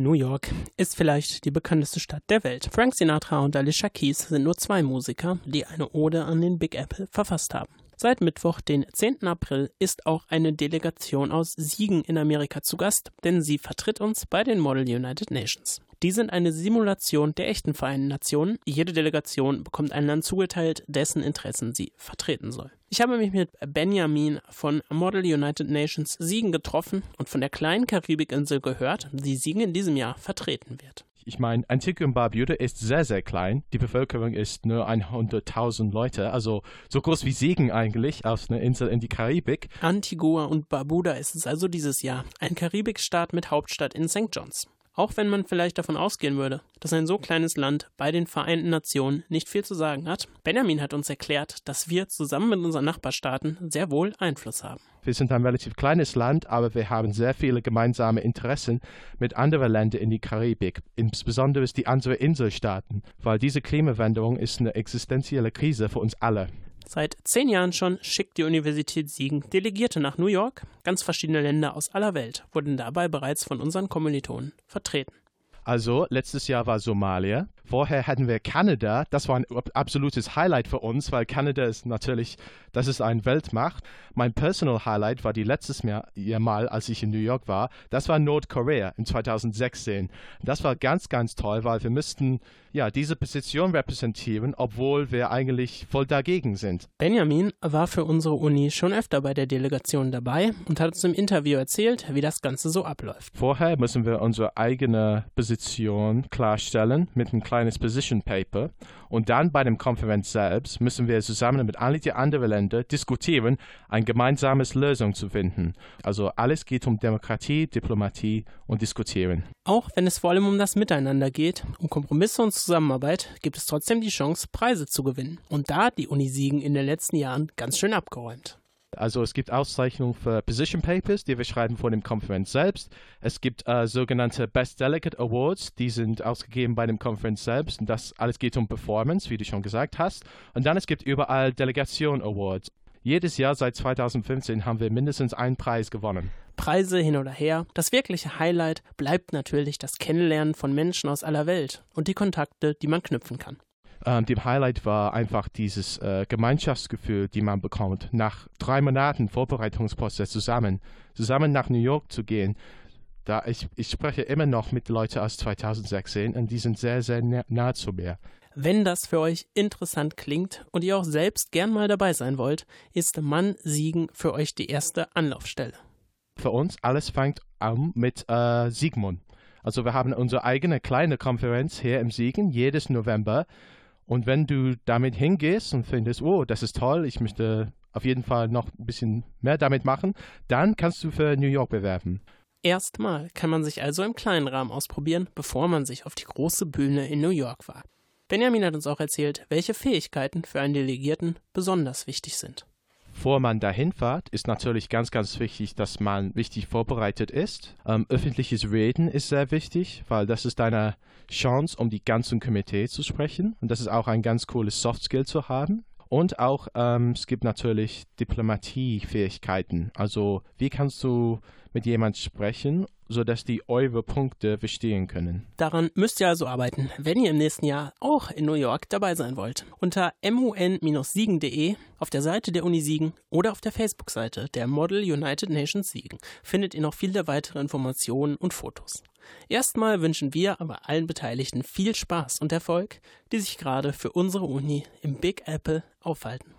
New York ist vielleicht die bekannteste Stadt der Welt. Frank Sinatra und Alicia Keys sind nur zwei Musiker, die eine Ode an den Big Apple verfasst haben. Seit Mittwoch, den 10. April, ist auch eine Delegation aus Siegen in Amerika zu Gast, denn sie vertritt uns bei den Model United Nations. Die sind eine Simulation der echten Vereinten Nationen. Jede Delegation bekommt ein Land zugeteilt, dessen Interessen sie vertreten soll. Ich habe mich mit Benjamin von Model United Nations Siegen getroffen und von der kleinen Karibikinsel gehört, die Siegen in diesem Jahr vertreten wird. Ich meine, Antigua und Barbuda ist sehr, sehr klein. Die Bevölkerung ist nur 100.000 Leute, also so groß wie Siegen eigentlich, aus einer Insel in die Karibik. Antigua und Barbuda ist es also dieses Jahr, ein Karibikstaat mit Hauptstadt in St. John's. Auch wenn man vielleicht davon ausgehen würde, dass ein so kleines Land bei den Vereinten Nationen nicht viel zu sagen hat, Benjamin hat uns erklärt, dass wir zusammen mit unseren Nachbarstaaten sehr wohl Einfluss haben. Wir sind ein relativ kleines Land, aber wir haben sehr viele gemeinsame Interessen mit anderen Ländern in die Karibik, insbesondere die anderen Inselstaaten, weil diese Klimawandlung ist eine existenzielle Krise für uns alle. Seit zehn Jahren schon schickt die Universität Siegen Delegierte nach New York. Ganz verschiedene Länder aus aller Welt wurden dabei bereits von unseren Kommilitonen vertreten. Also, letztes Jahr war Somalia. Vorher hatten wir Kanada. Das war ein absolutes Highlight für uns, weil Kanada ist natürlich, das ist eine Weltmacht. Mein Personal Highlight war die letztes Mal, als ich in New York war. Das war Nordkorea in 2016. Das war ganz, ganz toll, weil wir müssten ja diese Position repräsentieren, obwohl wir eigentlich voll dagegen sind. Benjamin war für unsere Uni schon öfter bei der Delegation dabei und hat uns im Interview erzählt, wie das Ganze so abläuft. Vorher müssen wir unsere eigene Position klarstellen mit einem kleines Position Paper und dann bei dem Konferenz selbst müssen wir zusammen mit allen den anderen Ländern diskutieren, eine gemeinsame Lösung zu finden. Also alles geht um Demokratie, Diplomatie und Diskutieren. Auch wenn es vor allem um das Miteinander geht, um Kompromisse und Zusammenarbeit, gibt es trotzdem die Chance, Preise zu gewinnen. Und da hat die Uni Siegen in den letzten Jahren ganz schön abgeräumt. Also es gibt Auszeichnungen für Position Papers, die wir schreiben vor dem Konferenz selbst. Es gibt äh, sogenannte Best Delegate Awards, die sind ausgegeben bei dem Konferenz selbst. Und das alles geht um Performance, wie du schon gesagt hast. Und dann es gibt überall Delegation Awards. Jedes Jahr seit 2015 haben wir mindestens einen Preis gewonnen. Preise hin oder her. Das wirkliche Highlight bleibt natürlich das Kennenlernen von Menschen aus aller Welt und die Kontakte, die man knüpfen kann. Ähm, dem Highlight war einfach dieses äh, Gemeinschaftsgefühl, die man bekommt, nach drei Monaten Vorbereitungsprozess zusammen, zusammen nach New York zu gehen. Da ich, ich spreche immer noch mit Leuten aus 2016 und die sind sehr, sehr nah, nah zu mir. Wenn das für euch interessant klingt und ihr auch selbst gern mal dabei sein wollt, ist Mann Siegen für euch die erste Anlaufstelle. Für uns alles fängt an mit äh, Siegmund. Also wir haben unsere eigene kleine Konferenz hier im Siegen jedes November und wenn du damit hingehst und findest, oh, das ist toll, ich möchte auf jeden Fall noch ein bisschen mehr damit machen, dann kannst du für New York bewerben. Erstmal kann man sich also im kleinen Rahmen ausprobieren, bevor man sich auf die große Bühne in New York wagt. Benjamin hat uns auch erzählt, welche Fähigkeiten für einen Delegierten besonders wichtig sind. Bevor man dahin fährt, ist natürlich ganz, ganz wichtig, dass man richtig vorbereitet ist. Ähm, öffentliches Reden ist sehr wichtig, weil das ist eine Chance, um die ganzen Komitee zu sprechen. Und das ist auch ein ganz cooles Soft Skill zu haben. Und auch, ähm, es gibt natürlich Diplomatiefähigkeiten. Also, wie kannst du mit jemand sprechen, sodass die eure Punkte verstehen können. Daran müsst ihr also arbeiten, wenn ihr im nächsten Jahr auch in New York dabei sein wollt. Unter mun-siegen.de auf der Seite der Uni Siegen oder auf der Facebook-Seite der Model United Nations Siegen findet ihr noch viele weitere Informationen und Fotos. Erstmal wünschen wir aber allen Beteiligten viel Spaß und Erfolg, die sich gerade für unsere Uni im Big Apple aufhalten.